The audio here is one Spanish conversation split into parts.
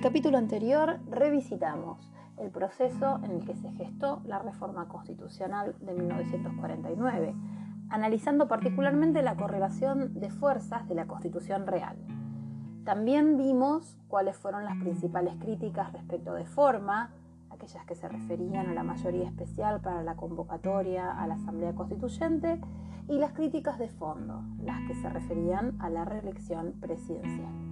el capítulo anterior revisitamos el proceso en el que se gestó la reforma constitucional de 1949, analizando particularmente la correlación de fuerzas de la Constitución real. También vimos cuáles fueron las principales críticas respecto de forma, aquellas que se referían a la mayoría especial para la convocatoria a la Asamblea Constituyente, y las críticas de fondo, las que se referían a la reelección presidencial.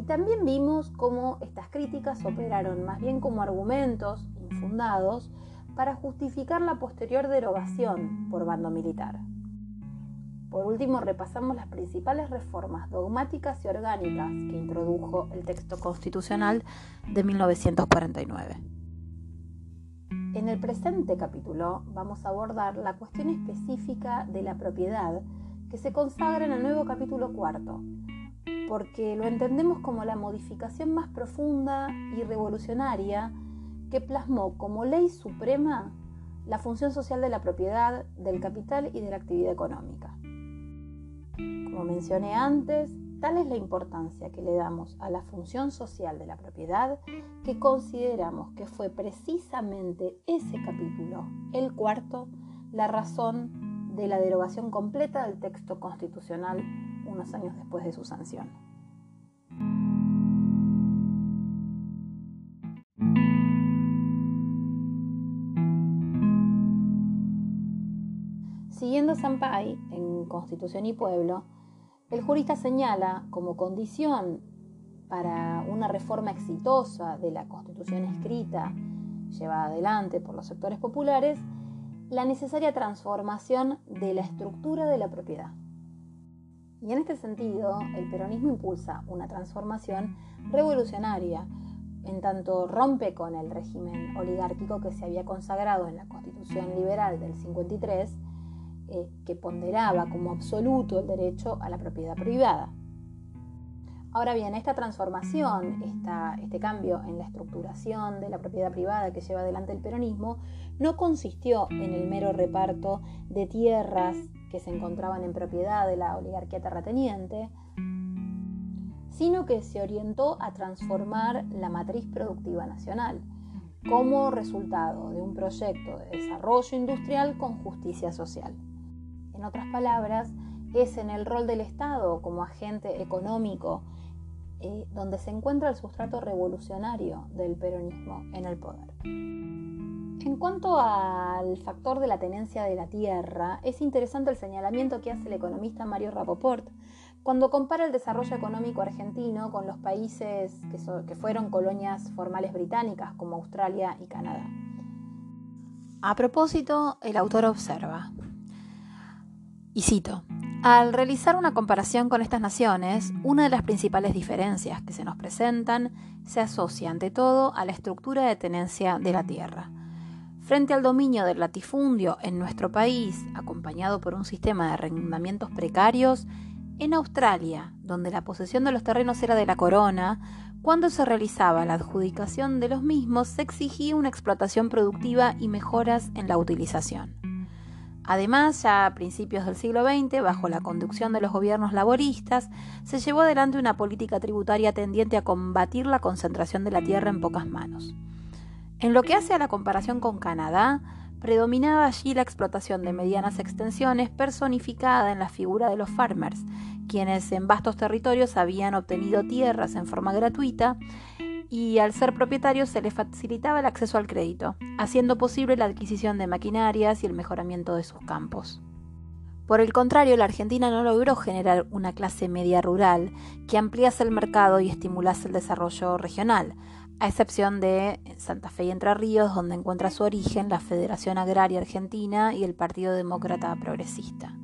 Y también vimos cómo estas críticas operaron más bien como argumentos infundados para justificar la posterior derogación por bando militar. Por último, repasamos las principales reformas dogmáticas y orgánicas que introdujo el texto constitucional de 1949. En el presente capítulo vamos a abordar la cuestión específica de la propiedad que se consagra en el nuevo capítulo cuarto, porque lo entendemos como la modificación más profunda y revolucionaria que plasmó como ley suprema la función social de la propiedad, del capital y de la actividad económica. Como mencioné antes, tal es la importancia que le damos a la función social de la propiedad que consideramos que fue precisamente ese capítulo, el cuarto, la razón de la derogación completa del texto constitucional unos años después de su sanción. Siguiendo Sampay en Constitución y Pueblo, el jurista señala como condición para una reforma exitosa de la Constitución escrita llevada adelante por los sectores populares la necesaria transformación de la estructura de la propiedad. Y en este sentido, el peronismo impulsa una transformación revolucionaria, en tanto rompe con el régimen oligárquico que se había consagrado en la Constitución Liberal del 53, eh, que ponderaba como absoluto el derecho a la propiedad privada. Ahora bien, esta transformación, este cambio en la estructuración de la propiedad privada que lleva adelante el peronismo, no consistió en el mero reparto de tierras que se encontraban en propiedad de la oligarquía terrateniente, sino que se orientó a transformar la matriz productiva nacional como resultado de un proyecto de desarrollo industrial con justicia social. En otras palabras, es en el rol del Estado como agente económico donde se encuentra el sustrato revolucionario del peronismo en el poder. En cuanto al factor de la tenencia de la tierra, es interesante el señalamiento que hace el economista Mario Rapoport cuando compara el desarrollo económico argentino con los países que, que fueron colonias formales británicas como Australia y Canadá. A propósito, el autor observa, y cito, al realizar una comparación con estas naciones, una de las principales diferencias que se nos presentan se asocia ante todo a la estructura de tenencia de la tierra. Frente al dominio del latifundio en nuestro país, acompañado por un sistema de arrendamientos precarios, en Australia, donde la posesión de los terrenos era de la corona, cuando se realizaba la adjudicación de los mismos se exigía una explotación productiva y mejoras en la utilización. Además, ya a principios del siglo XX, bajo la conducción de los gobiernos laboristas, se llevó adelante una política tributaria tendiente a combatir la concentración de la tierra en pocas manos. En lo que hace a la comparación con Canadá, predominaba allí la explotación de medianas extensiones personificada en la figura de los farmers, quienes en vastos territorios habían obtenido tierras en forma gratuita y al ser propietario se le facilitaba el acceso al crédito, haciendo posible la adquisición de maquinarias y el mejoramiento de sus campos. Por el contrario, la Argentina no logró generar una clase media rural que ampliase el mercado y estimulase el desarrollo regional, a excepción de Santa Fe y Entre Ríos, donde encuentra su origen la Federación Agraria Argentina y el Partido Demócrata Progresista.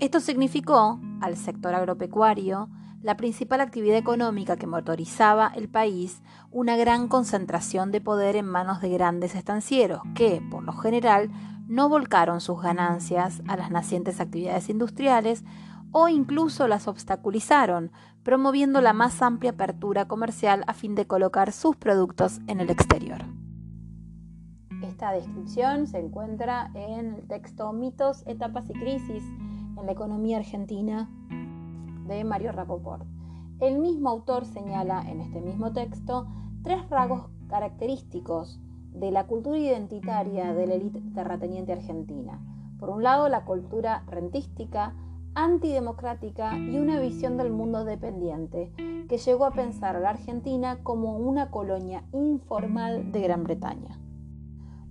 Esto significó, al sector agropecuario, la principal actividad económica que motorizaba el país, una gran concentración de poder en manos de grandes estancieros que, por lo general, no volcaron sus ganancias a las nacientes actividades industriales o incluso las obstaculizaron, promoviendo la más amplia apertura comercial a fin de colocar sus productos en el exterior. Esta descripción se encuentra en el texto Mitos, Etapas y Crisis en la economía argentina de Mario Rapoport. el mismo autor señala en este mismo texto tres rasgos característicos de la cultura identitaria de la élite terrateniente argentina. Por un lado, la cultura rentística, antidemocrática y una visión del mundo dependiente que llegó a pensar a la Argentina como una colonia informal de Gran Bretaña.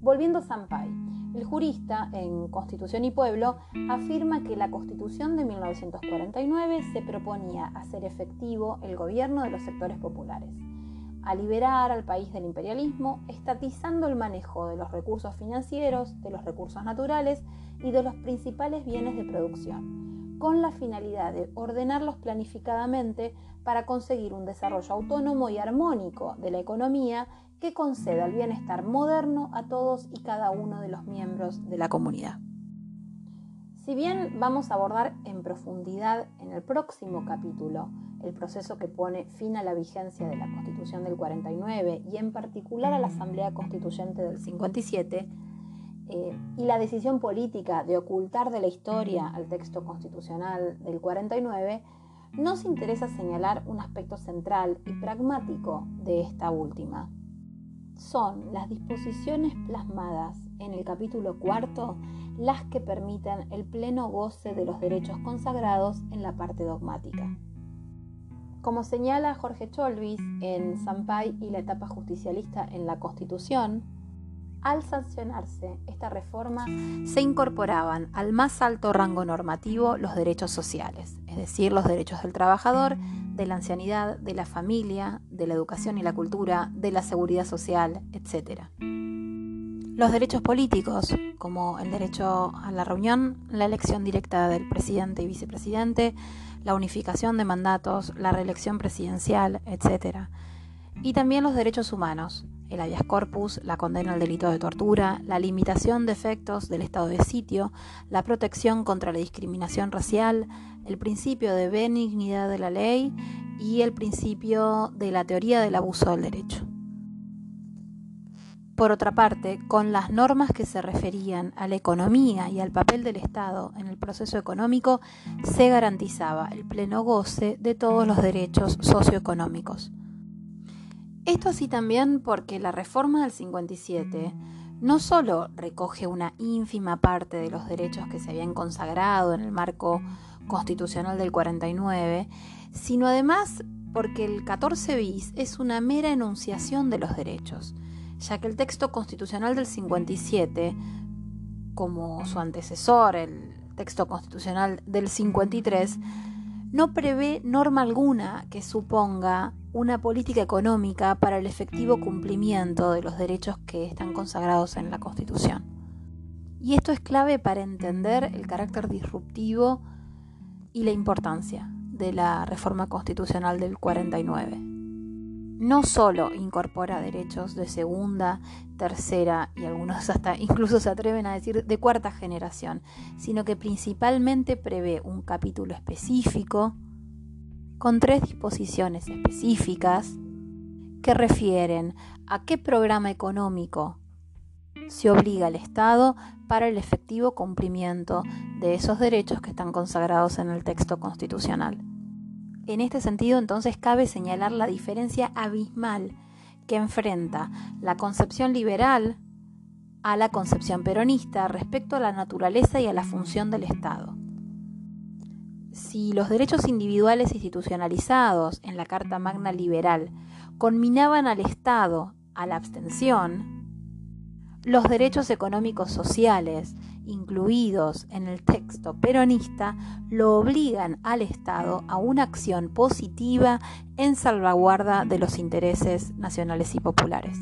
Volviendo a Sampay, el jurista en Constitución y Pueblo afirma que la Constitución de 1949 se proponía hacer efectivo el gobierno de los sectores populares, a liberar al país del imperialismo, estatizando el manejo de los recursos financieros, de los recursos naturales y de los principales bienes de producción con la finalidad de ordenarlos planificadamente para conseguir un desarrollo autónomo y armónico de la economía que conceda el bienestar moderno a todos y cada uno de los miembros de la comunidad. Si bien vamos a abordar en profundidad en el próximo capítulo el proceso que pone fin a la vigencia de la Constitución del 49 y en particular a la Asamblea Constituyente del 57, eh, y la decisión política de ocultar de la historia al texto constitucional del 49, nos interesa señalar un aspecto central y pragmático de esta última. Son las disposiciones plasmadas en el capítulo cuarto las que permiten el pleno goce de los derechos consagrados en la parte dogmática. Como señala Jorge Cholvis en Sampay y la etapa justicialista en la Constitución, al sancionarse esta reforma, se incorporaban al más alto rango normativo los derechos sociales, es decir, los derechos del trabajador, de la ancianidad, de la familia, de la educación y la cultura, de la seguridad social, etc. Los derechos políticos, como el derecho a la reunión, la elección directa del presidente y vicepresidente, la unificación de mandatos, la reelección presidencial, etc. Y también los derechos humanos, el habeas corpus, la condena al delito de tortura, la limitación de efectos del estado de sitio, la protección contra la discriminación racial, el principio de benignidad de la ley y el principio de la teoría del abuso del derecho. Por otra parte, con las normas que se referían a la economía y al papel del Estado en el proceso económico, se garantizaba el pleno goce de todos los derechos socioeconómicos. Esto así también porque la reforma del 57 no solo recoge una ínfima parte de los derechos que se habían consagrado en el marco constitucional del 49, sino además porque el 14 bis es una mera enunciación de los derechos, ya que el texto constitucional del 57, como su antecesor, el texto constitucional del 53, no prevé norma alguna que suponga una política económica para el efectivo cumplimiento de los derechos que están consagrados en la Constitución. Y esto es clave para entender el carácter disruptivo y la importancia de la reforma constitucional del 49 no solo incorpora derechos de segunda, tercera y algunos hasta incluso se atreven a decir de cuarta generación, sino que principalmente prevé un capítulo específico con tres disposiciones específicas que refieren a qué programa económico se obliga al Estado para el efectivo cumplimiento de esos derechos que están consagrados en el texto constitucional. En este sentido, entonces, cabe señalar la diferencia abismal que enfrenta la concepción liberal a la concepción peronista respecto a la naturaleza y a la función del Estado. Si los derechos individuales institucionalizados en la Carta Magna Liberal conminaban al Estado a la abstención, los derechos económicos sociales incluidos en el texto peronista lo obligan al Estado a una acción positiva en salvaguarda de los intereses nacionales y populares.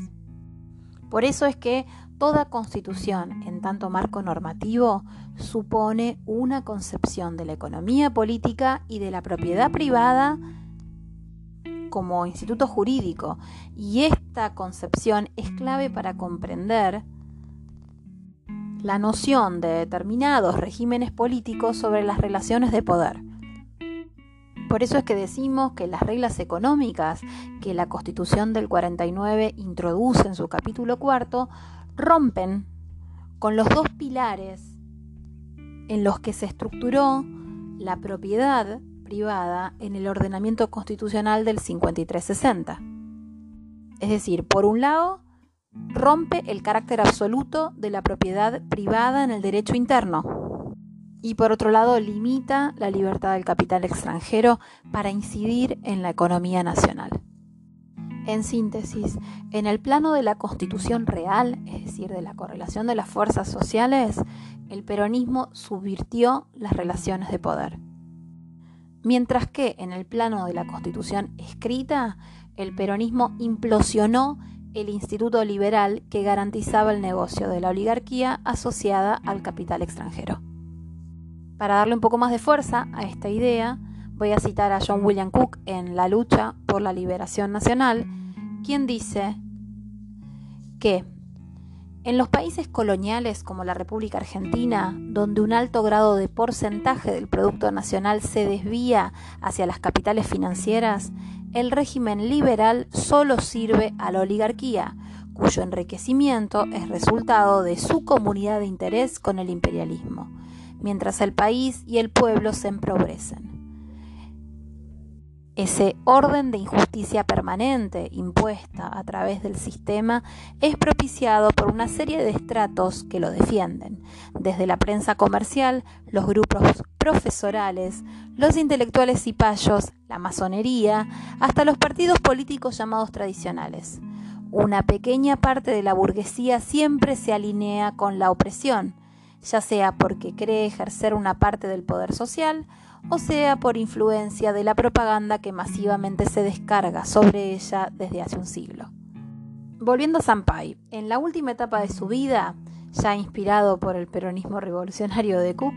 Por eso es que toda constitución, en tanto marco normativo, supone una concepción de la economía política y de la propiedad privada como instituto jurídico, y esta concepción es clave para comprender la noción de determinados regímenes políticos sobre las relaciones de poder. Por eso es que decimos que las reglas económicas que la Constitución del 49 introduce en su capítulo cuarto rompen con los dos pilares en los que se estructuró la propiedad privada en el ordenamiento constitucional del 5360. Es decir, por un lado, rompe el carácter absoluto de la propiedad privada en el derecho interno y por otro lado limita la libertad del capital extranjero para incidir en la economía nacional. En síntesis, en el plano de la constitución real, es decir, de la correlación de las fuerzas sociales, el peronismo subvirtió las relaciones de poder. Mientras que en el plano de la constitución escrita, el peronismo implosionó el instituto liberal que garantizaba el negocio de la oligarquía asociada al capital extranjero. Para darle un poco más de fuerza a esta idea, voy a citar a John William Cook en La lucha por la liberación nacional, quien dice que en los países coloniales como la República Argentina, donde un alto grado de porcentaje del Producto Nacional se desvía hacia las capitales financieras, el régimen liberal solo sirve a la oligarquía, cuyo enriquecimiento es resultado de su comunidad de interés con el imperialismo, mientras el país y el pueblo se empobrecen. Ese orden de injusticia permanente impuesta a través del sistema es propiciado por una serie de estratos que lo defienden, desde la prensa comercial, los grupos profesorales, los intelectuales y payos, la masonería, hasta los partidos políticos llamados tradicionales. Una pequeña parte de la burguesía siempre se alinea con la opresión, ya sea porque cree ejercer una parte del poder social, o sea por influencia de la propaganda que masivamente se descarga sobre ella desde hace un siglo. Volviendo a Sampai, en la última etapa de su vida, ya inspirado por el peronismo revolucionario de Cook,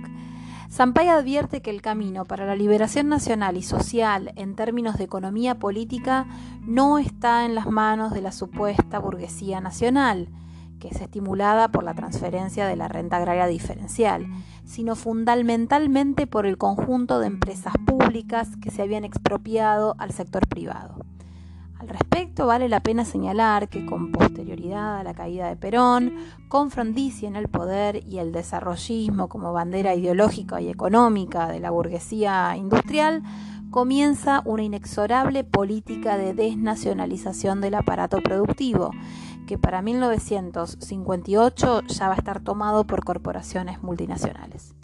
Sampai advierte que el camino para la liberación nacional y social en términos de economía política no está en las manos de la supuesta burguesía nacional, que es estimulada por la transferencia de la renta agraria diferencial, sino fundamentalmente por el conjunto de empresas públicas que se habían expropiado al sector privado. Al respecto, vale la pena señalar que con posterioridad a la caída de Perón, con Frondizi en el poder y el desarrollismo como bandera ideológica y económica de la burguesía industrial, comienza una inexorable política de desnacionalización del aparato productivo, que para 1958 ya va a estar tomado por corporaciones multinacionales.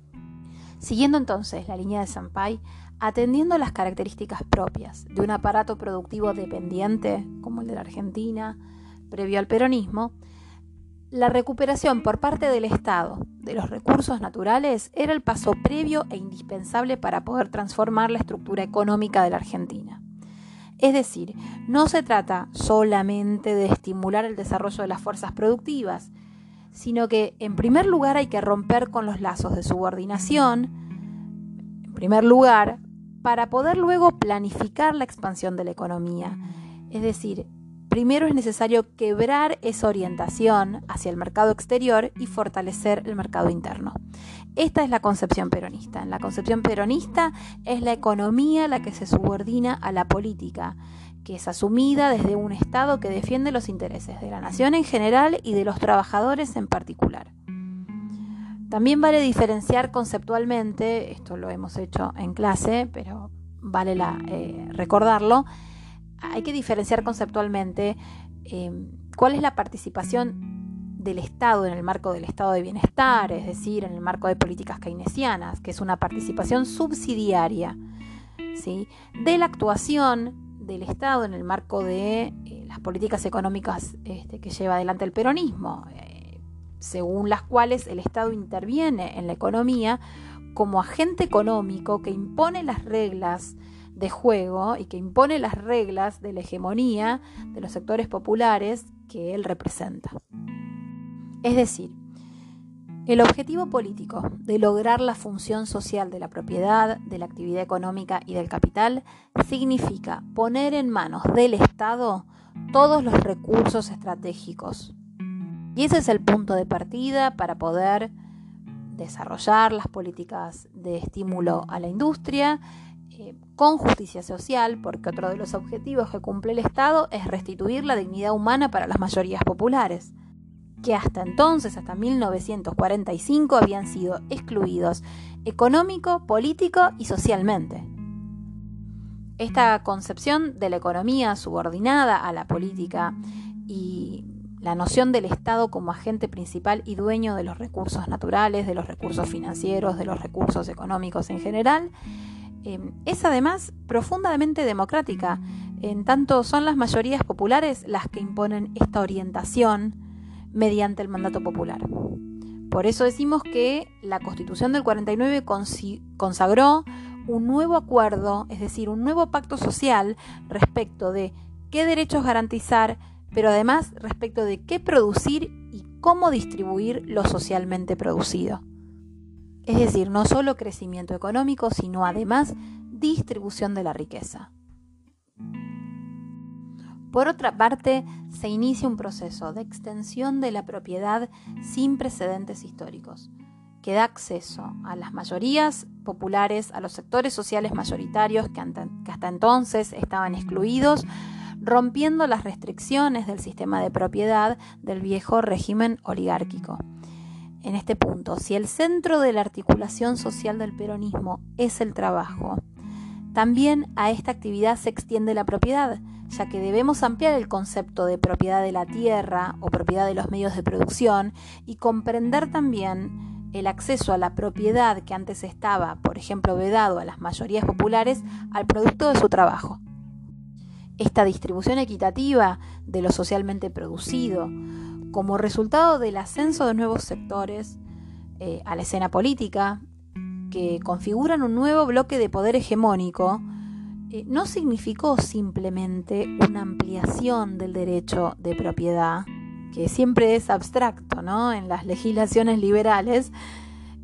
Siguiendo entonces la línea de Sampai, atendiendo las características propias de un aparato productivo dependiente, como el de la Argentina, previo al peronismo, la recuperación por parte del Estado de los recursos naturales era el paso previo e indispensable para poder transformar la estructura económica de la Argentina. Es decir, no se trata solamente de estimular el desarrollo de las fuerzas productivas, sino que en primer lugar hay que romper con los lazos de subordinación, en primer lugar, para poder luego planificar la expansión de la economía. Es decir, primero es necesario quebrar esa orientación hacia el mercado exterior y fortalecer el mercado interno. Esta es la concepción peronista. La concepción peronista es la economía la que se subordina a la política, que es asumida desde un Estado que defiende los intereses de la nación en general y de los trabajadores en particular. También vale diferenciar conceptualmente, esto lo hemos hecho en clase, pero vale eh, recordarlo, hay que diferenciar conceptualmente eh, cuál es la participación del Estado en el marco del Estado de Bienestar, es decir, en el marco de políticas keynesianas, que es una participación subsidiaria ¿sí? de la actuación del Estado en el marco de eh, las políticas económicas este, que lleva adelante el peronismo, eh, según las cuales el Estado interviene en la economía como agente económico que impone las reglas de juego y que impone las reglas de la hegemonía de los sectores populares que él representa. Es decir, el objetivo político de lograr la función social de la propiedad, de la actividad económica y del capital significa poner en manos del Estado todos los recursos estratégicos. Y ese es el punto de partida para poder desarrollar las políticas de estímulo a la industria eh, con justicia social, porque otro de los objetivos que cumple el Estado es restituir la dignidad humana para las mayorías populares que hasta entonces, hasta 1945, habían sido excluidos económico, político y socialmente. Esta concepción de la economía subordinada a la política y la noción del Estado como agente principal y dueño de los recursos naturales, de los recursos financieros, de los recursos económicos en general, eh, es además profundamente democrática, en tanto son las mayorías populares las que imponen esta orientación mediante el mandato popular. Por eso decimos que la Constitución del 49 consagró un nuevo acuerdo, es decir, un nuevo pacto social respecto de qué derechos garantizar, pero además respecto de qué producir y cómo distribuir lo socialmente producido. Es decir, no solo crecimiento económico, sino además distribución de la riqueza. Por otra parte, se inicia un proceso de extensión de la propiedad sin precedentes históricos que da acceso a las mayorías populares, a los sectores sociales mayoritarios que, hasta entonces estaban excluidos, rompiendo las restricciones del sistema de propiedad del viejo régimen oligárquico. En este punto, si el centro de la articulación social del peronismo es el trabajo, también a esta actividad se extiende la propiedad, ya que debemos ampliar el concepto de propiedad de la tierra o propiedad de los medios de producción y comprender también el acceso a la propiedad que antes estaba, por ejemplo, vedado a las mayorías populares, al producto de su trabajo. Esta distribución equitativa de lo socialmente producido, como resultado del ascenso de nuevos sectores eh, a la escena política, que configuran un nuevo bloque de poder hegemónico, eh, no significó simplemente una ampliación del derecho de propiedad, que siempre es abstracto ¿no? en las legislaciones liberales,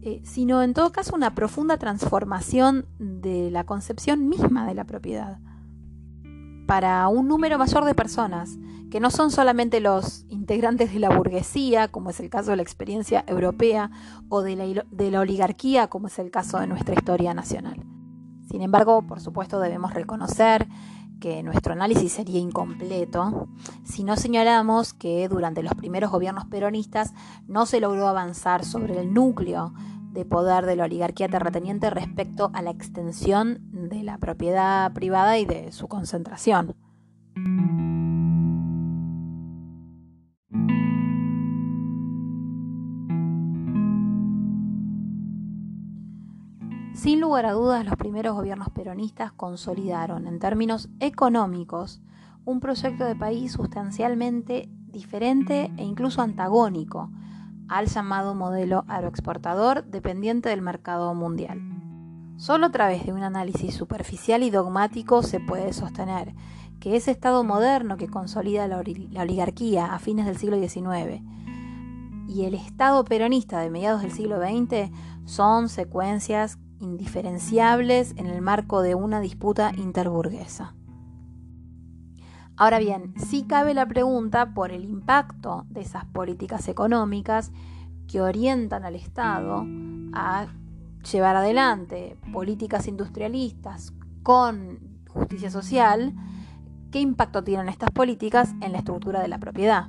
eh, sino en todo caso una profunda transformación de la concepción misma de la propiedad para un número mayor de personas, que no son solamente los integrantes de la burguesía, como es el caso de la experiencia europea, o de la, oligarquía, como es el caso de nuestra historia nacional. Sin embargo, por supuesto, debemos reconocer que nuestro análisis sería incompleto si no señalamos que durante los primeros gobiernos peronistas no se logró avanzar sobre el núcleo de poder de la oligarquía terrateniente respecto a la extensión de la propiedad privada y de su concentración. Sin lugar a dudas, los primeros gobiernos peronistas consolidaron en términos económicos un proyecto de país sustancialmente diferente e incluso antagónico al llamado modelo agroexportador dependiente del mercado mundial. Solo a través de un análisis superficial y dogmático se puede sostener que ese Estado moderno que consolida la, oligarquía a fines del siglo XIX y el Estado peronista de mediados del siglo XX son secuencias indiferenciables en el marco de una disputa interburguesa. Ahora bien, sí cabe la pregunta por el impacto de esas políticas económicas que orientan al Estado a llevar adelante políticas industrialistas con justicia social, ¿qué impacto tienen estas políticas en la estructura de la propiedad?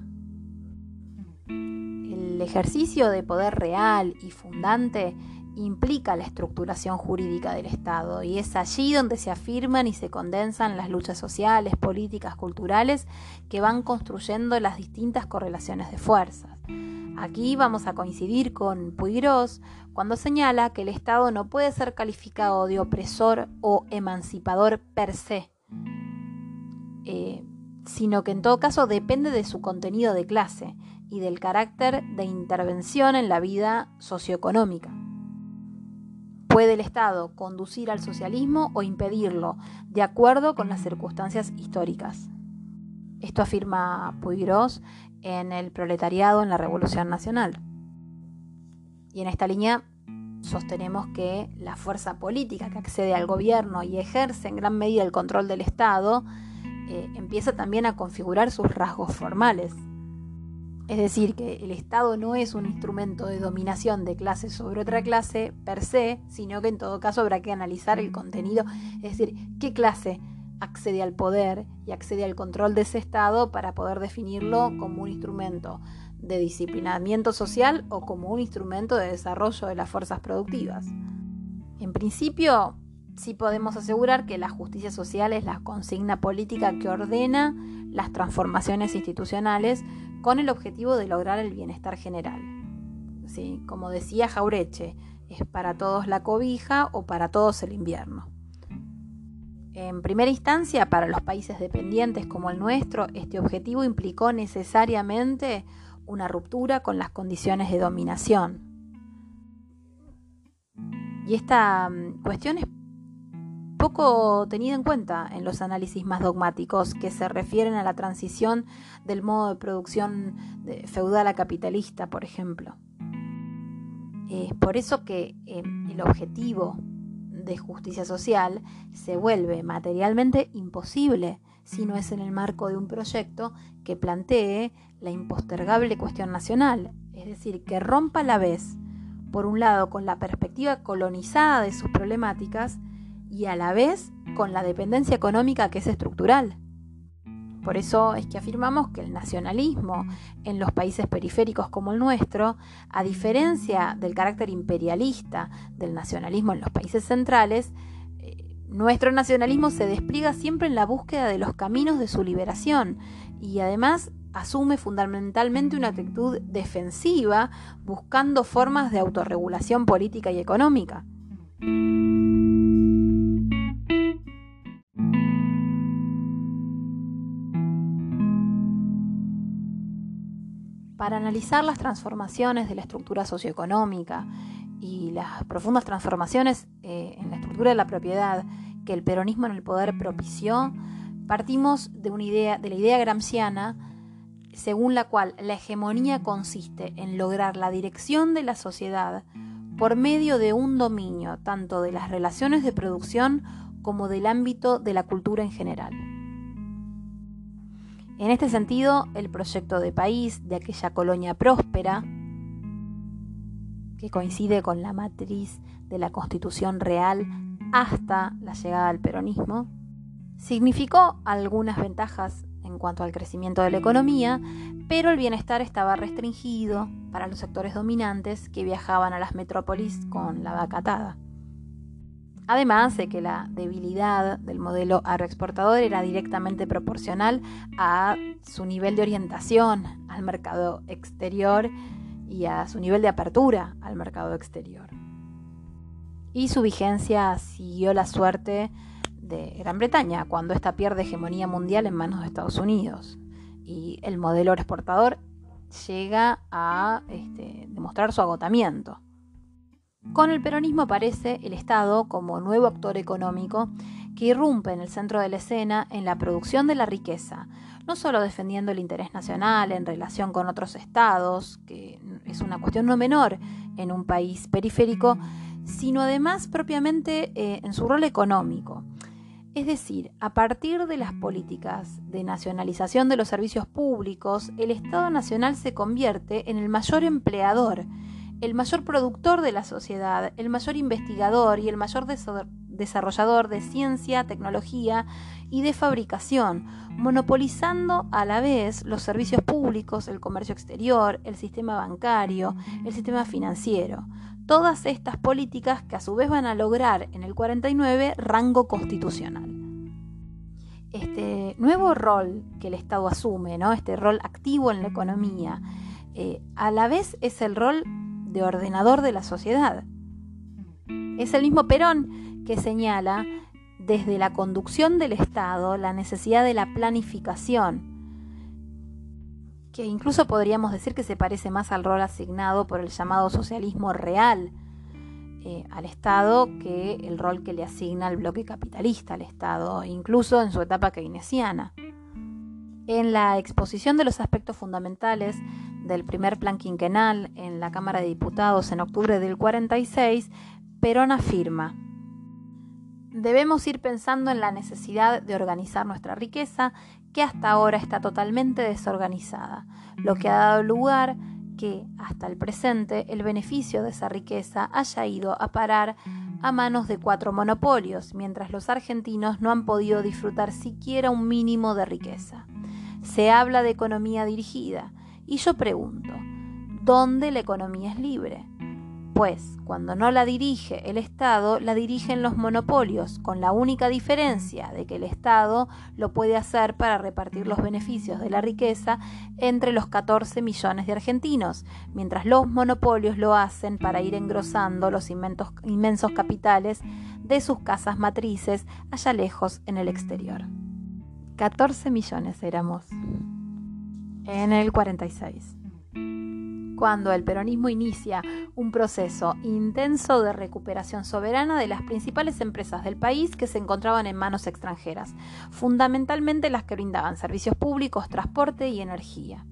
El ejercicio de poder real y fundante implica la estructuración jurídica del Estado y es allí donde se afirman y se condensan las luchas sociales, políticas, culturales que van construyendo las distintas correlaciones de fuerzas. Aquí vamos a coincidir con Puigros cuando señala que el Estado no puede ser calificado de opresor o emancipador per se, eh, sino que en todo caso depende de su contenido de clase y del carácter de intervención en la vida socioeconómica. ¿Puede el Estado conducir al socialismo o impedirlo, de acuerdo con las circunstancias históricas? Esto afirma Puigros en El proletariado en la Revolución Nacional. Y en esta línea sostenemos que la fuerza política que accede al gobierno y ejerce en gran medida el control del Estado eh, empieza también a configurar sus rasgos formales. Es decir, que el Estado no es un instrumento de dominación de clase sobre otra clase per se, sino que en todo caso habrá que analizar el contenido, es decir, qué clase accede al poder y accede al control de ese Estado para poder definirlo como un instrumento de disciplinamiento social o como un instrumento de desarrollo de las fuerzas productivas. En principio, sí podemos asegurar que la justicia social es la consigna política que ordena las transformaciones institucionales con el objetivo de lograr el bienestar general. ¿Sí? Como decía Jaureche, es para todos la cobija o para todos el invierno. En primera instancia, para los países dependientes como el nuestro, este objetivo implicó necesariamente una ruptura con las condiciones de dominación. Y esta mm, cuestión es poco tenida en cuenta en los análisis más dogmáticos que se refieren a la transición del modo de producción feudal a capitalista, por ejemplo. Es por eso que eh, el objetivo de justicia social se vuelve materialmente imposible si no es en el marco de un proyecto que plantee la impostergable cuestión nacional, es decir, que rompa a la vez, por un lado, con la perspectiva colonizada de sus problemáticas y a la vez con la dependencia económica que es estructural. Por eso es que afirmamos que el nacionalismo en los países periféricos como el nuestro, a diferencia del carácter imperialista del nacionalismo en los países centrales, eh, nuestro nacionalismo se despliega siempre en la búsqueda de los caminos de su liberación y además asume fundamentalmente una actitud defensiva buscando formas de autorregulación política y económica. Para analizar las transformaciones de la estructura socioeconómica y las profundas transformaciones eh, en la estructura de la propiedad que el peronismo en el poder propició, partimos de, una idea, de la idea gramsciana según la cual la hegemonía consiste en lograr la dirección de la sociedad por medio de un dominio tanto de las relaciones de producción como del ámbito de la cultura en general. En este sentido, el proyecto de país de aquella colonia próspera, que coincide con la matriz de la constitución real hasta la llegada del peronismo, significó algunas ventajas en cuanto al crecimiento de la economía, pero el bienestar estaba restringido para los sectores dominantes que viajaban a las metrópolis con la vaca atada. Además de que la debilidad del modelo agroexportador era directamente proporcional a su nivel de orientación al mercado exterior y a su nivel de apertura al mercado exterior. Y su vigencia siguió la suerte de Gran Bretaña cuando ésta pierde hegemonía mundial en manos de Estados Unidos. Y el modelo exportador llega a este, demostrar su agotamiento. Con el peronismo aparece el Estado como nuevo actor económico que irrumpe en el centro de la escena en la producción de la riqueza, no solo defendiendo el interés nacional en relación con otros estados, que es una cuestión no menor en un país periférico, sino además propiamente eh, en su rol económico. Es decir, a partir de las políticas de nacionalización de los servicios públicos, el Estado Nacional se convierte en el mayor empleador el mayor productor de la sociedad, el mayor investigador y el mayor desarrollador de ciencia, tecnología y de fabricación, monopolizando a la vez los servicios públicos, el comercio exterior, el sistema bancario, el sistema financiero. Todas estas políticas que a su vez van a lograr en el 49 rango constitucional. Este nuevo rol que el Estado asume, ¿no? este rol activo en la economía, eh, a la vez es el rol de ordenador de la sociedad. Es el mismo Perón que señala desde la conducción del Estado la necesidad de la planificación, que incluso podríamos decir que se parece más al rol asignado por el llamado socialismo real eh, al Estado que el rol que le asigna el bloque capitalista al Estado, incluso en su etapa keynesiana. En la exposición de los aspectos fundamentales del primer plan quinquenal en la Cámara de Diputados en octubre del 46, Perón afirma, debemos ir pensando en la necesidad de organizar nuestra riqueza, que hasta ahora está totalmente desorganizada, lo que ha dado lugar que hasta el presente el beneficio de esa riqueza haya ido a parar a manos de cuatro monopolios, mientras los argentinos no han podido disfrutar siquiera un mínimo de riqueza. Se habla de economía dirigida, y yo pregunto, ¿dónde la economía es libre? Pues cuando no la dirige el Estado, la dirigen los monopolios, con la única diferencia de que el Estado lo puede hacer para repartir los beneficios de la riqueza entre los 14 millones de argentinos, mientras los monopolios lo hacen para ir engrosando los inmensos capitales de sus casas matrices allá lejos en el exterior. 14 millones éramos en el 46 cuando el peronismo inicia un proceso intenso de recuperación soberana de las principales empresas del país que se encontraban en manos extranjeras, fundamentalmente las que brindaban servicios públicos, transporte y energía.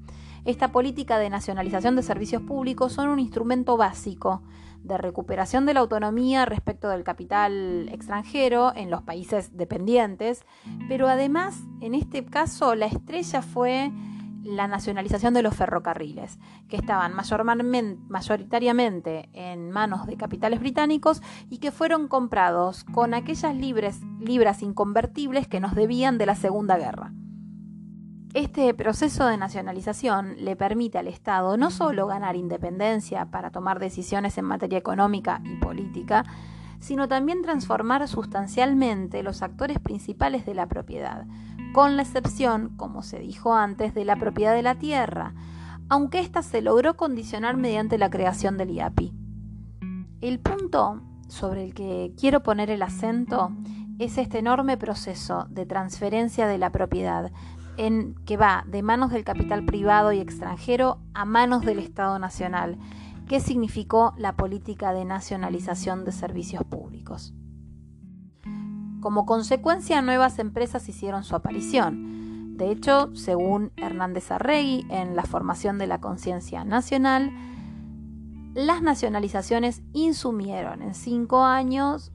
Esta política de nacionalización de servicios públicos son un instrumento básico de recuperación de la autonomía respecto del capital extranjero en los países dependientes, pero además en este caso la estrella fue la nacionalización de los ferrocarriles, que estaban mayoritariamente en manos de capitales británicos y que fueron comprados con aquellas libres, libras inconvertibles que nos debían de la Segunda Guerra. Este proceso de nacionalización le permite al Estado no solo ganar independencia para tomar decisiones en materia económica y política, sino también transformar sustancialmente los actores principales de la propiedad, con la excepción, como se dijo antes, de la propiedad de la tierra, aunque ésta se logró condicionar mediante la creación del IAPI. El punto sobre el que quiero poner el acento es este enorme proceso de transferencia de la propiedad en que va de manos del capital privado y extranjero a manos del Estado Nacional, que significó la política de nacionalización de servicios públicos. Como consecuencia, nuevas empresas hicieron su aparición. De hecho, según Hernández Arregui, en la formación de la conciencia nacional, las nacionalizaciones insumieron en cinco años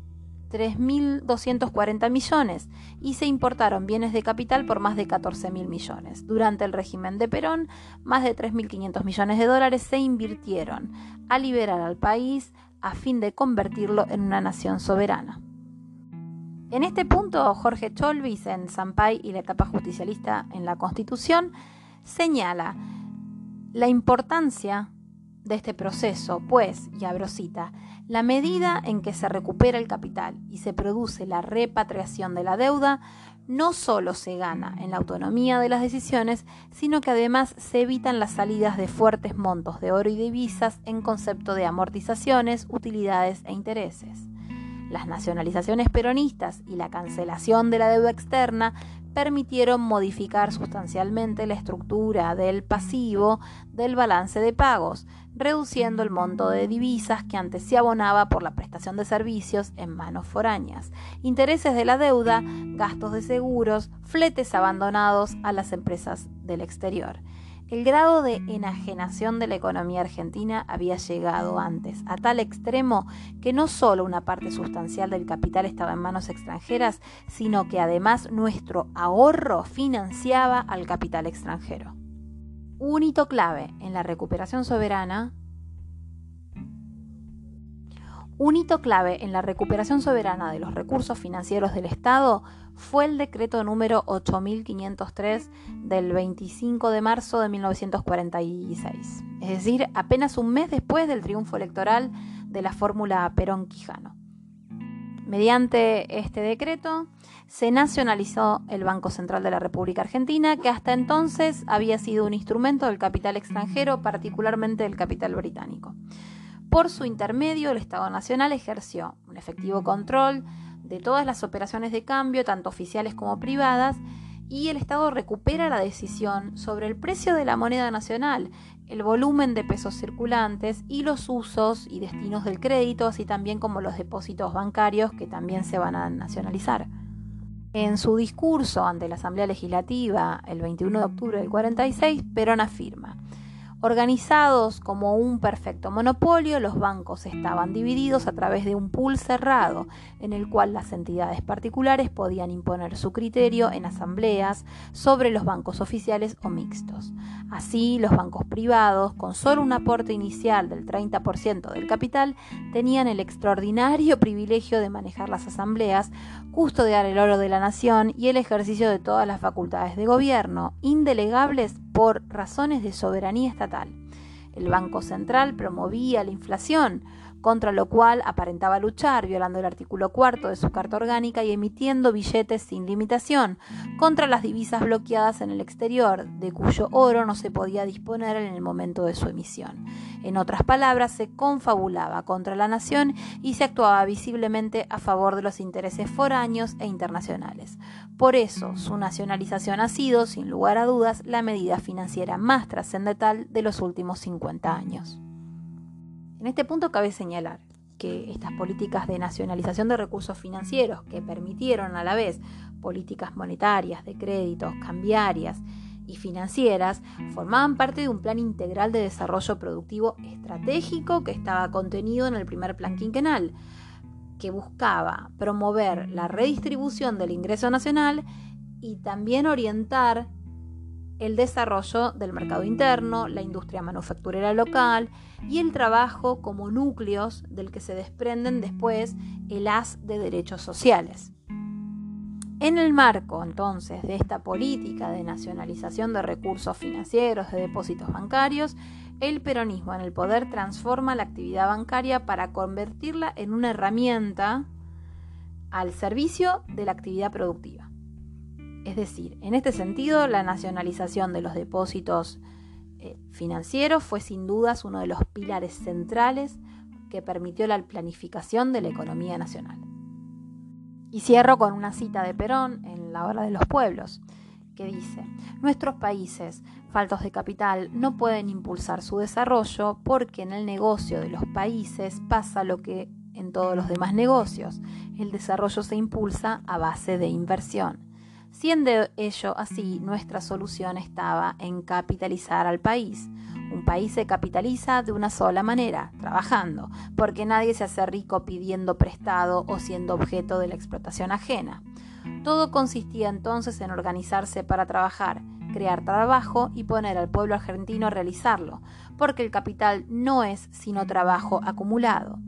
3.240 millones y se importaron bienes de capital por más de 14.000 millones. Durante el régimen de Perón, más de 3.500 millones de dólares se invirtieron a liberar al país a fin de convertirlo en una nación soberana. En este punto, Jorge Cholvis, en Sampay y la etapa justicialista en la Constitución, señala la importancia de este proceso, pues, y abro cita, la medida en que se recupera el capital y se produce la repatriación de la deuda, no solo se gana en la autonomía de las decisiones, sino que además se evitan las salidas de fuertes montos de oro y divisas en concepto de amortizaciones, utilidades e intereses. Las nacionalizaciones peronistas y la cancelación de la deuda externa permitieron modificar sustancialmente la estructura del pasivo del balance de pagos, reduciendo el monto de divisas que antes se abonaba por la prestación de servicios en manos foráneas, intereses de la deuda, gastos de seguros, fletes abandonados a las empresas del exterior. El grado de enajenación de la economía argentina había llegado antes a tal extremo que no solo una parte sustancial del capital estaba en manos extranjeras, sino que además nuestro ahorro financiaba al capital extranjero. Un hito clave en la recuperación soberana un hito clave en la recuperación soberana de los recursos financieros del Estado fue el decreto número 8503 del 25 de marzo de 1946, es decir, apenas un mes después del triunfo electoral de la fórmula Perón-Quijano. Mediante este decreto se nacionalizó el Banco Central de la República Argentina, que hasta entonces había sido un instrumento del capital extranjero, particularmente del capital británico. Por su intermedio, el Estado Nacional ejerció un efectivo control de todas las operaciones de cambio, tanto oficiales como privadas, y el Estado recupera la decisión sobre el precio de la moneda nacional, el volumen de pesos circulantes y los usos y destinos del crédito, así también como los depósitos bancarios que también se van a nacionalizar. En su discurso ante la Asamblea Legislativa el 21 de octubre del 46, Perón afirma, Organizados como un perfecto monopolio, los bancos estaban divididos a través de un pool cerrado, en el cual las entidades particulares podían imponer su criterio en asambleas sobre los bancos oficiales o mixtos. Así, los bancos privados, con solo un aporte inicial del 30% del capital, tenían el extraordinario privilegio de manejar las asambleas, custodiar el oro de la nación y el ejercicio de todas las facultades de gobierno, indelegables por razones de soberanía estatal. El Banco Central promovía la inflación, contra lo cual aparentaba luchar, violando el artículo cuarto de su Carta Orgánica y emitiendo billetes sin limitación, contra las divisas bloqueadas en el exterior, de cuyo oro no se podía disponer en el momento de su emisión. En otras palabras, se confabulaba contra la nación y se actuaba visiblemente a favor de los intereses foráneos e internacionales. Por eso, su nacionalización ha sido, sin lugar a dudas, la medida financiera más trascendental de los últimos 50 años. En este punto cabe señalar que estas políticas de nacionalización de recursos financieros que permitieron a la vez políticas monetarias, de créditos, cambiarias y financieras formaban parte de un plan integral de desarrollo productivo estratégico que estaba contenido en el primer plan quinquenal, que buscaba promover la redistribución del ingreso nacional y también orientar el desarrollo del mercado interno, la industria manufacturera local y el trabajo como núcleos del que se desprenden después el haz de derechos sociales. En el marco entonces de esta política de nacionalización de recursos financieros, de depósitos bancarios, el peronismo en el poder transforma la actividad bancaria para convertirla en una herramienta al servicio de la actividad productiva. Es decir, en este sentido, la nacionalización de los depósitos eh, financieros fue sin dudas uno de los pilares centrales que permitió la planificación de la economía nacional. Y cierro con una cita de Perón en La Hora de los Pueblos, que dice, nuestros países faltos de capital no pueden impulsar su desarrollo porque en el negocio de los países pasa lo que en todos los demás negocios, el desarrollo se impulsa a base de inversión. Siendo ello así, nuestra solución estaba en capitalizar al país. Un país se capitaliza de una sola manera, trabajando, porque nadie se hace rico pidiendo prestado o siendo objeto de la explotación ajena. Todo consistía entonces en organizarse para trabajar, crear trabajo y poner al pueblo argentino a realizarlo, porque el capital no es sino trabajo acumulado.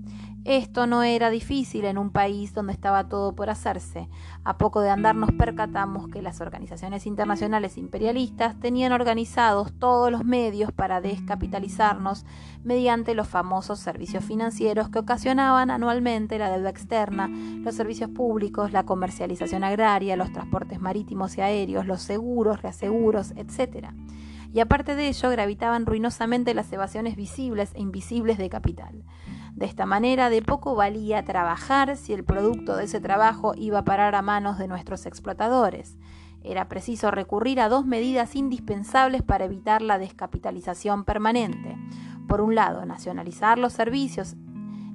Esto no era difícil en un país donde estaba todo por hacerse. A poco de andar nos percatamos que las organizaciones internacionales imperialistas tenían organizados todos los medios para descapitalizarnos mediante los famosos servicios financieros que ocasionaban anualmente la deuda externa, los servicios públicos, la comercialización agraria, los transportes marítimos y aéreos, los seguros, reaseguros, etc. Y aparte de ello, gravitaban ruinosamente las evasiones visibles e invisibles de capital. De esta manera, de poco valía trabajar si el producto de ese trabajo iba a parar a manos de nuestros explotadores. Era preciso recurrir a dos medidas indispensables para evitar la descapitalización permanente. Por un lado, nacionalizar los servicios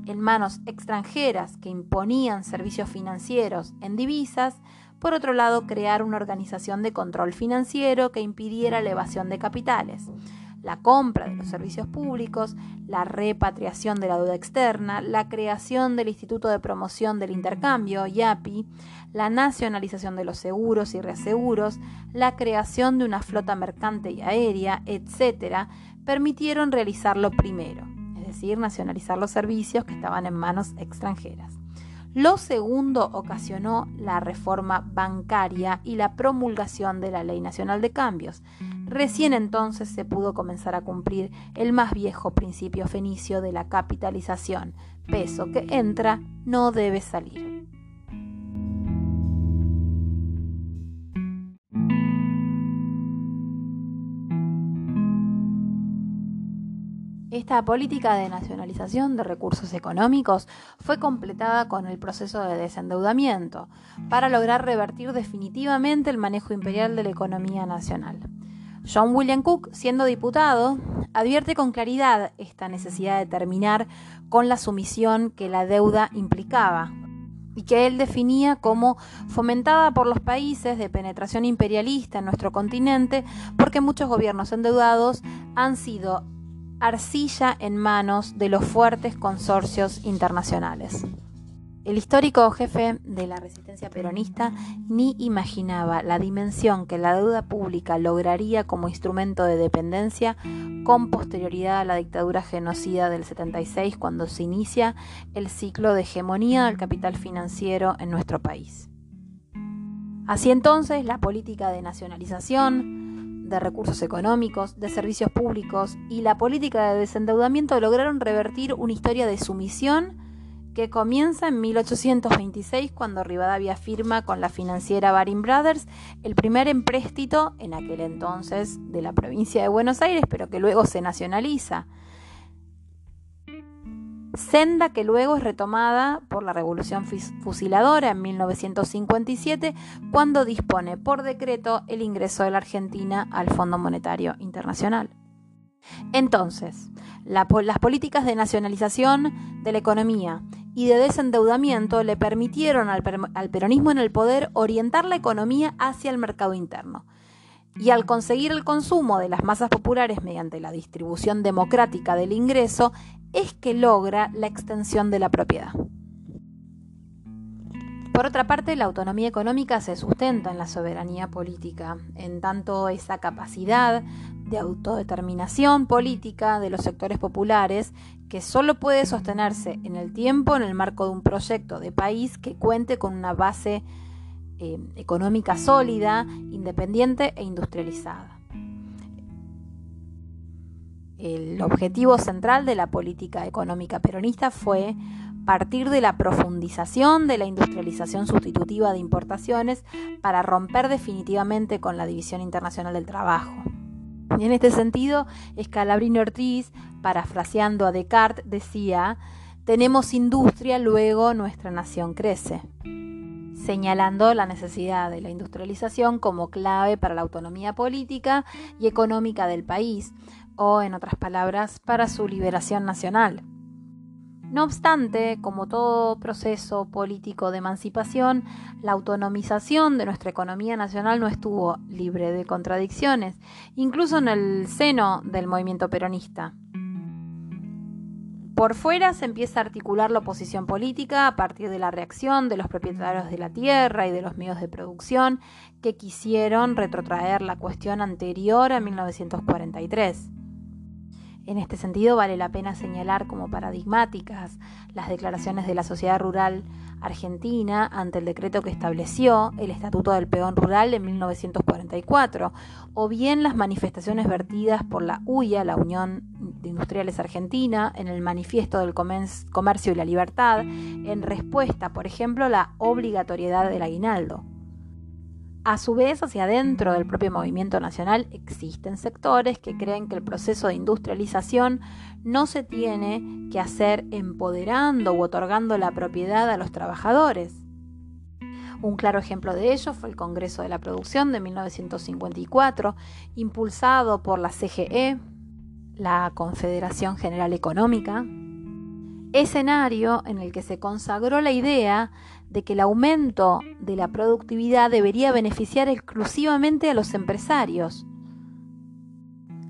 en manos extranjeras que imponían servicios financieros en divisas, por otro lado, crear una organización de control financiero que impidiera la evasión de capitales la compra de los servicios públicos, la repatriación de la deuda externa, la creación del Instituto de Promoción del Intercambio, IAPI, la nacionalización de los seguros y reaseguros, la creación de una flota mercante y aérea, etc., permitieron realizarlo primero, es decir, nacionalizar los servicios que estaban en manos extranjeras. Lo segundo ocasionó la reforma bancaria y la promulgación de la Ley Nacional de Cambios. Recién entonces se pudo comenzar a cumplir el más viejo principio fenicio de la capitalización. Peso que entra no debe salir. Esta política de nacionalización de recursos económicos fue completada con el proceso de desendeudamiento para lograr revertir definitivamente el manejo imperial de la economía nacional. John William Cook, siendo diputado, advierte con claridad esta necesidad de terminar con la sumisión que la deuda implicaba y que él definía como fomentada por los países de penetración imperialista en nuestro continente porque muchos gobiernos endeudados han sido arcilla en manos de los fuertes consorcios internacionales. El histórico jefe de la resistencia peronista ni imaginaba la dimensión que la deuda pública lograría como instrumento de dependencia con posterioridad a la dictadura genocida del 76 cuando se inicia el ciclo de hegemonía del capital financiero en nuestro país. Así entonces, la política de nacionalización, de recursos económicos, de servicios públicos y la política de desendeudamiento lograron revertir una historia de sumisión que comienza en 1826 cuando Rivadavia firma con la financiera Baring Brothers el primer empréstito en aquel entonces de la provincia de Buenos Aires, pero que luego se nacionaliza. Senda que luego es retomada por la Revolución Fusiladora en 1957, cuando dispone por decreto el ingreso de la Argentina al Fondo Monetario Internacional. Entonces, las políticas de nacionalización de la economía y de desendeudamiento le permitieron al, peronismo en el poder orientar la economía hacia el mercado interno. Y al conseguir el consumo de las masas populares mediante la distribución democrática del ingreso, es que logra la extensión de la propiedad. Por otra parte, la autonomía económica se sustenta en la soberanía política, en tanto esa capacidad de autodeterminación política de los sectores populares que solo puede sostenerse en el tiempo en el marco de un proyecto de país que cuente con una base eh, económica sólida, independiente e industrializada. El objetivo central de la política económica peronista fue partir de la profundización de la industrialización sustitutiva de importaciones para romper definitivamente con la división internacional del trabajo. Y en este sentido, Scalabrini Ortiz, parafraseando a Descartes, decía, tenemos industria, luego nuestra nación crece, señalando la necesidad de la industrialización como clave para la autonomía política y económica del país, o en otras palabras, para su liberación nacional. No obstante, como todo proceso político de emancipación, la autonomización de nuestra economía nacional no estuvo libre de contradicciones, incluso en el seno del movimiento peronista. Por fuera se empieza a articular la oposición política a partir de la reacción de los propietarios de la tierra y de los medios de producción que quisieron retrotraer la cuestión anterior a 1943. En este sentido, vale la pena señalar como paradigmáticas las declaraciones de la sociedad rural argentina ante el decreto que estableció el Estatuto del Peón Rural en 1944, o bien las manifestaciones vertidas por la UIA, la Unión de Industriales Argentina, en el Manifiesto del Comercio y la Libertad, en respuesta, por ejemplo, a la obligatoriedad del aguinaldo. A su vez, hacia adentro del propio movimiento nacional existen sectores que creen que el proceso de industrialización no se tiene que hacer empoderando u otorgando la propiedad a los trabajadores. Un claro ejemplo de ello fue el Congreso de la Producción de 1954, impulsado por la CGE, la Confederación General Económica, escenario en el que se consagró la idea de que el aumento de la productividad debería beneficiar exclusivamente a los empresarios.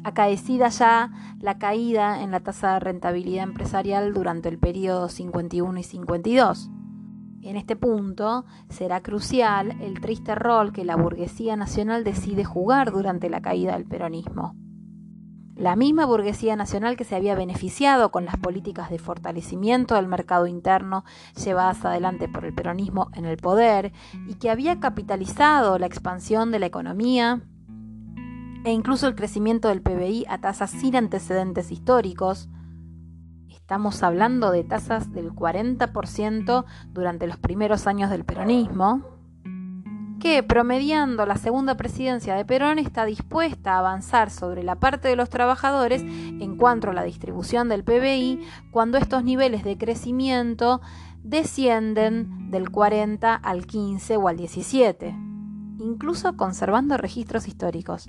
Acaecida ya la caída en la tasa de rentabilidad empresarial durante el periodo 51 y 52. En este punto será crucial el triste rol que la burguesía nacional decide jugar durante la caída del peronismo. La misma burguesía nacional que se había beneficiado con las políticas de fortalecimiento del mercado interno llevadas adelante por el peronismo en el poder y que había capitalizado la expansión de la economía e incluso el crecimiento del PBI a tasas sin antecedentes históricos, estamos hablando de tasas del 40% durante los primeros años del peronismo, que, promediando la segunda presidencia de Perón, está dispuesta a avanzar sobre la parte de los trabajadores en cuanto a la distribución del PBI cuando estos niveles de crecimiento descienden del 40 al 15 o al 17, incluso conservando registros históricos.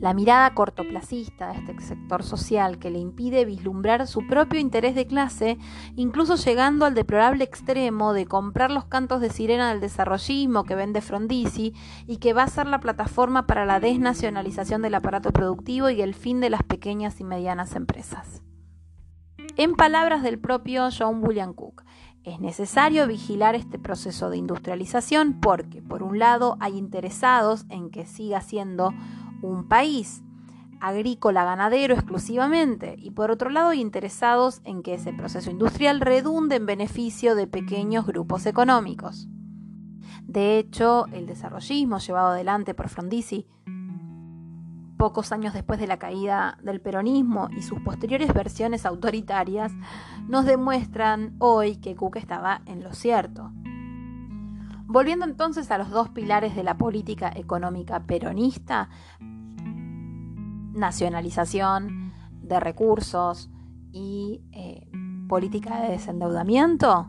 La mirada cortoplacista de este sector social que le impide vislumbrar su propio interés de clase, incluso llegando al deplorable extremo de comprar los cantos de sirena del desarrollismo que vende Frondizi y que va a ser la plataforma para la desnacionalización del aparato productivo y el fin de las pequeñas y medianas empresas. En palabras del propio John William Cook, es necesario vigilar este proceso de industrialización porque, por un lado, hay interesados en que siga siendo un país agrícola ganadero exclusivamente y por otro lado interesados en que ese proceso industrial redunde en beneficio de pequeños grupos económicos. De hecho, el desarrollismo llevado adelante por Frondizi pocos años después de la caída del peronismo y sus posteriores versiones autoritarias, nos demuestran hoy que Cook estaba en lo cierto. Volviendo entonces a los dos pilares de la política económica peronista, nacionalización de recursos y eh, política de desendeudamiento,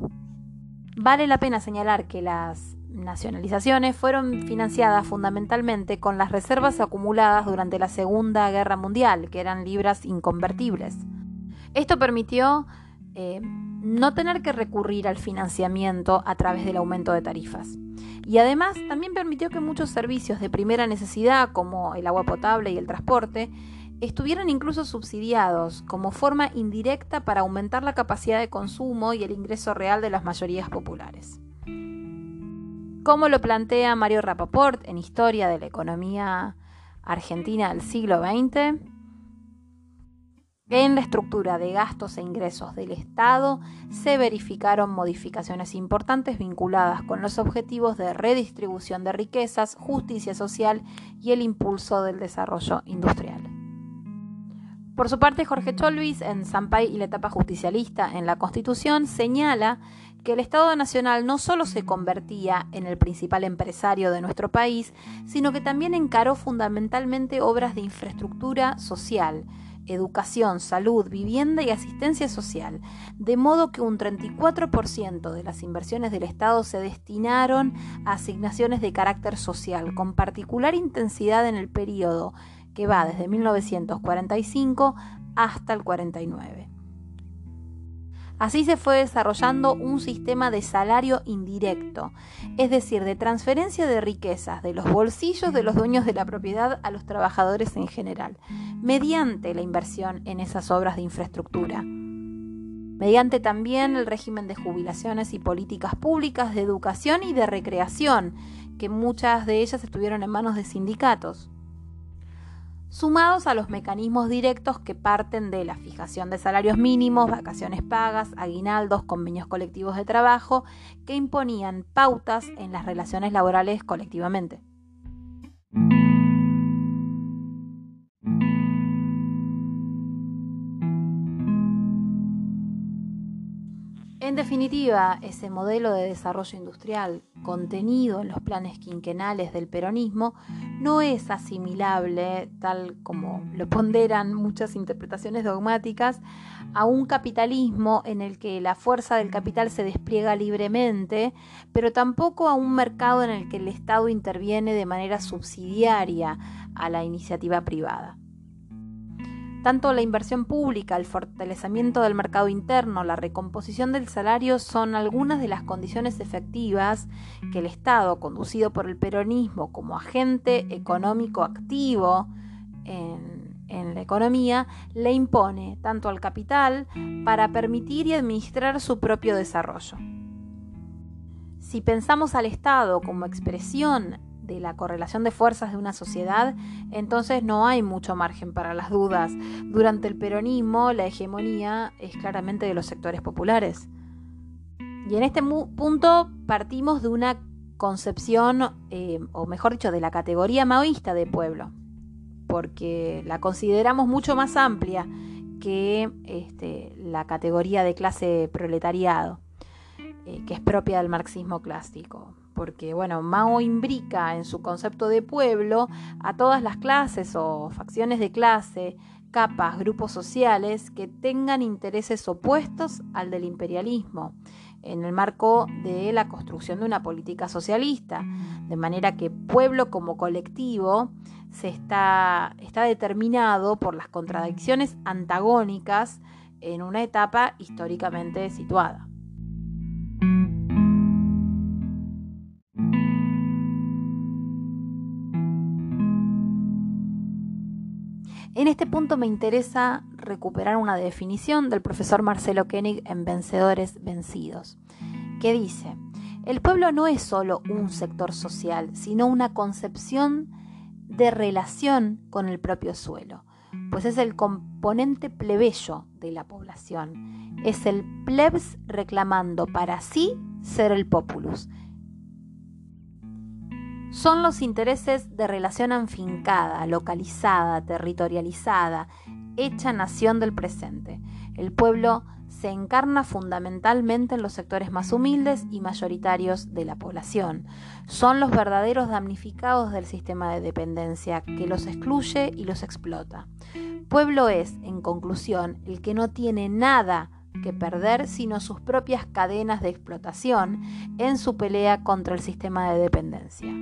vale la pena señalar que las nacionalizaciones fueron financiadas fundamentalmente con las reservas acumuladas durante la Segunda Guerra Mundial, que eran libras inconvertibles. Esto permitió eh, no tener que recurrir al financiamiento a través del aumento de tarifas. Y además también permitió que muchos servicios de primera necesidad, como el agua potable y el transporte, estuvieran incluso subsidiados como forma indirecta para aumentar la capacidad de consumo y el ingreso real de las mayorías populares. Como lo plantea Mario Rapaport en Historia de la Economía Argentina del siglo XX, en la estructura de gastos e ingresos del Estado se verificaron modificaciones importantes vinculadas con los objetivos de redistribución de riquezas, justicia social y el impulso del desarrollo industrial. Por su parte, Jorge Cholvis, en Zampay y la etapa justicialista en la Constitución, señala que el Estado Nacional no solo se convertía en el principal empresario de nuestro país, sino que también encaró fundamentalmente obras de infraestructura social, educación, salud, vivienda y asistencia social, de modo que un 34% de las inversiones del Estado se destinaron a asignaciones de carácter social, con particular intensidad en el periodo que va desde 1945 hasta el 49. Así se fue desarrollando un sistema de salario indirecto, es decir, de transferencia de riquezas de los bolsillos de los dueños de la propiedad a los trabajadores en general, mediante la inversión en esas obras de infraestructura, mediante también el régimen de jubilaciones y políticas públicas de educación y de recreación, que muchas de ellas estuvieron en manos de sindicatos sumados a los mecanismos directos que parten de la fijación de salarios mínimos, vacaciones pagas, aguinaldos, convenios colectivos de trabajo, que imponían pautas en las relaciones laborales colectivamente. En definitiva, ese modelo de desarrollo industrial contenido en los planes quinquenales del peronismo no es asimilable, tal como lo ponderan muchas interpretaciones dogmáticas, a un capitalismo en el que la fuerza del capital se despliega libremente, pero tampoco a un mercado en el que el Estado interviene de manera subsidiaria a la iniciativa privada. Tanto la inversión pública, el fortalecimiento del mercado interno, la recomposición del salario son algunas de las condiciones efectivas que el Estado, conducido por el peronismo como agente económico activo en, en la economía, le impone tanto al capital para permitir y administrar su propio desarrollo. Si pensamos al Estado como expresión de la correlación de fuerzas de una sociedad, entonces no hay mucho margen para las dudas. Durante el peronismo la hegemonía es claramente de los sectores populares. Y en este punto partimos de una concepción, eh, o mejor dicho, de la categoría maoísta de pueblo, porque la consideramos mucho más amplia que este, la categoría de clase proletariado, eh, que es propia del marxismo clásico porque bueno, Mao imbrica en su concepto de pueblo a todas las clases o facciones de clase, capas, grupos sociales que tengan intereses opuestos al del imperialismo, en el marco de la construcción de una política socialista, de manera que pueblo como colectivo se está, está determinado por las contradicciones antagónicas en una etapa históricamente situada. Este punto me interesa recuperar una definición del profesor Marcelo Koenig en Vencedores Vencidos, que dice, el pueblo no es solo un sector social, sino una concepción de relación con el propio suelo, pues es el componente plebeyo de la población, es el plebs reclamando para sí ser el populus. Son los intereses de relación afincada, localizada, territorializada, hecha nación del presente. El pueblo se encarna fundamentalmente en los sectores más humildes y mayoritarios de la población. Son los verdaderos damnificados del sistema de dependencia que los excluye y los explota. Pueblo es, en conclusión, el que no tiene nada que perder sino sus propias cadenas de explotación en su pelea contra el sistema de dependencia.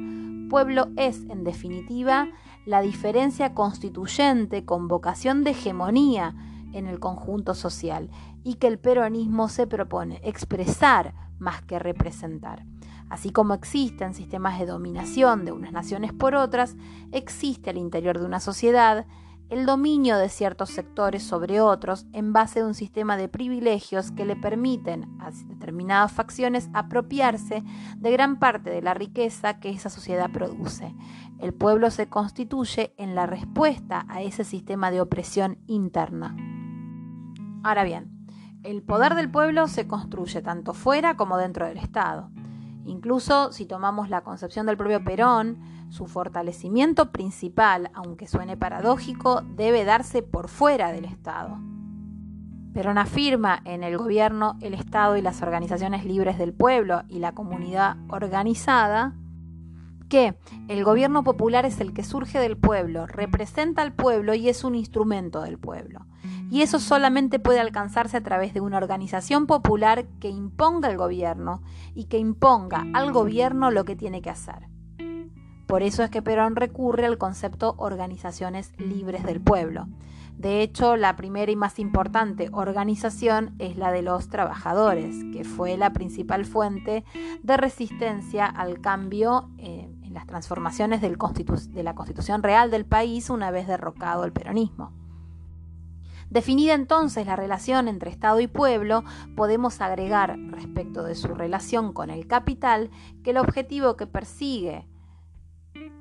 Pueblo es, en definitiva, la diferencia constituyente con vocación de hegemonía en el conjunto social y que el peronismo se propone expresar más que representar. Así como existen sistemas de dominación de unas naciones por otras, existe al interior de una sociedad el dominio de ciertos sectores sobre otros en base a un sistema de privilegios que le permiten a determinadas facciones apropiarse de gran parte de la riqueza que esa sociedad produce. El pueblo se constituye en la respuesta a ese sistema de opresión interna. Ahora bien, el poder del pueblo se construye tanto fuera como dentro del Estado. Incluso si tomamos la concepción del propio Perón, su fortalecimiento principal, aunque suene paradójico, debe darse por fuera del Estado. Perón afirma en el gobierno, el Estado y las organizaciones libres del pueblo y la comunidad organizada que el gobierno popular es el que surge del pueblo, representa al pueblo y es un instrumento del pueblo. Y eso solamente puede alcanzarse a través de una organización popular que imponga al gobierno y que imponga al gobierno lo que tiene que hacer. Por eso es que Perón recurre al concepto organizaciones libres del pueblo. De hecho, la primera y más importante organización es la de los trabajadores, que fue la principal fuente de resistencia al cambio eh, las transformaciones de la constitución real del país una vez derrocado el peronismo. Definida entonces la relación entre Estado y pueblo, podemos agregar respecto de su relación con el capital que el objetivo que persigue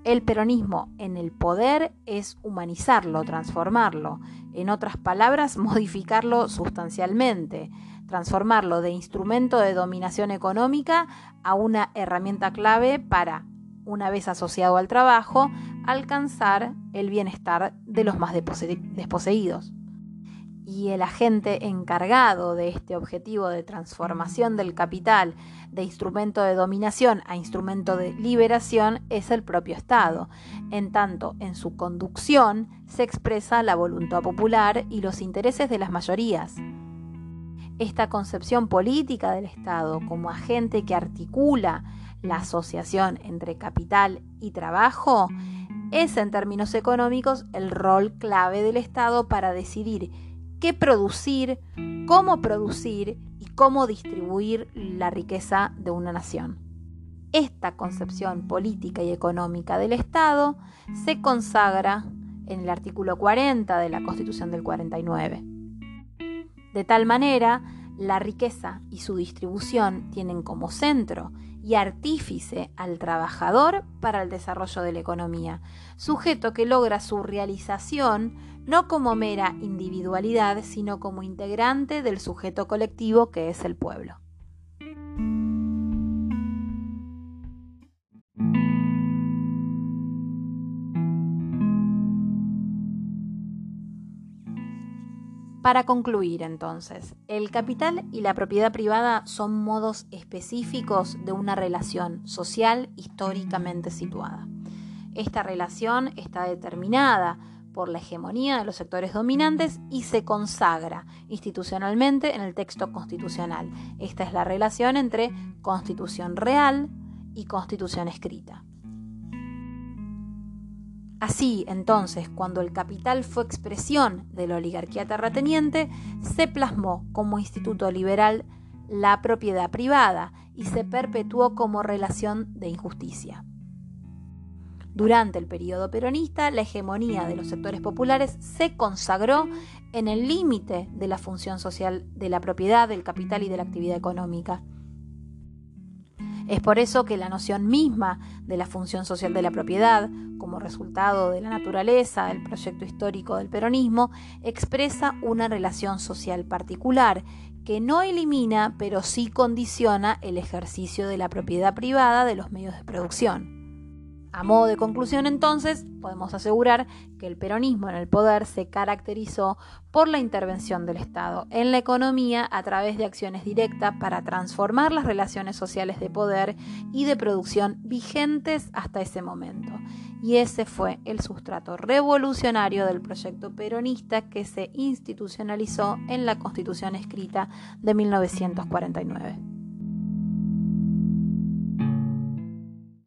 el peronismo en el poder es humanizarlo, transformarlo, en otras palabras, modificarlo sustancialmente, transformarlo de instrumento de dominación económica a una herramienta clave para, una vez asociado al trabajo, alcanzar el bienestar de los más desposeídos y el agente encargado de este objetivo de transformación del capital de instrumento de dominación a instrumento de liberación es el propio Estado, en tanto en su conducción se expresa la voluntad popular y los intereses de las mayorías. Esta concepción política del Estado como agente que articula la asociación entre capital y trabajo es en términos económicos el rol clave del Estado para decidir qué producir, cómo producir y cómo distribuir la riqueza de una nación. Esta concepción política y económica del Estado se consagra en el artículo 40 de la Constitución del 49. De tal manera, la riqueza y su distribución tienen como centro y artífice al trabajador para el desarrollo de la economía, sujeto que logra su realización no como mera individualidad, sino como integrante del sujeto colectivo que es el pueblo. Para concluir, entonces, el capital y la propiedad privada son modos específicos de una relación social históricamente situada. Esta relación está determinada por la hegemonía de los sectores dominantes y se consagra institucionalmente en el texto constitucional. Esta es la relación entre constitución real y constitución escrita. Así, entonces, cuando el capital fue expresión de la oligarquía terrateniente, se plasmó como instituto liberal la propiedad privada y se perpetuó como relación de injusticia. Durante el periodo peronista, la hegemonía de los sectores populares se consagró en el límite de la función social de la propiedad, del capital y de la actividad económica. Es por eso que la noción misma de la función social de la propiedad, como resultado de la naturaleza del proyecto histórico del peronismo, expresa una relación social particular que no elimina, pero sí condiciona el ejercicio de la propiedad privada de los medios de producción. A modo de conclusión entonces, podemos asegurar que el peronismo en el poder se caracterizó por la intervención del Estado en la economía a través de acciones directas para transformar las relaciones sociales de poder y de producción vigentes hasta ese momento. Y ese fue el sustrato revolucionario del proyecto peronista que se institucionalizó en la Constitución escrita de 1949.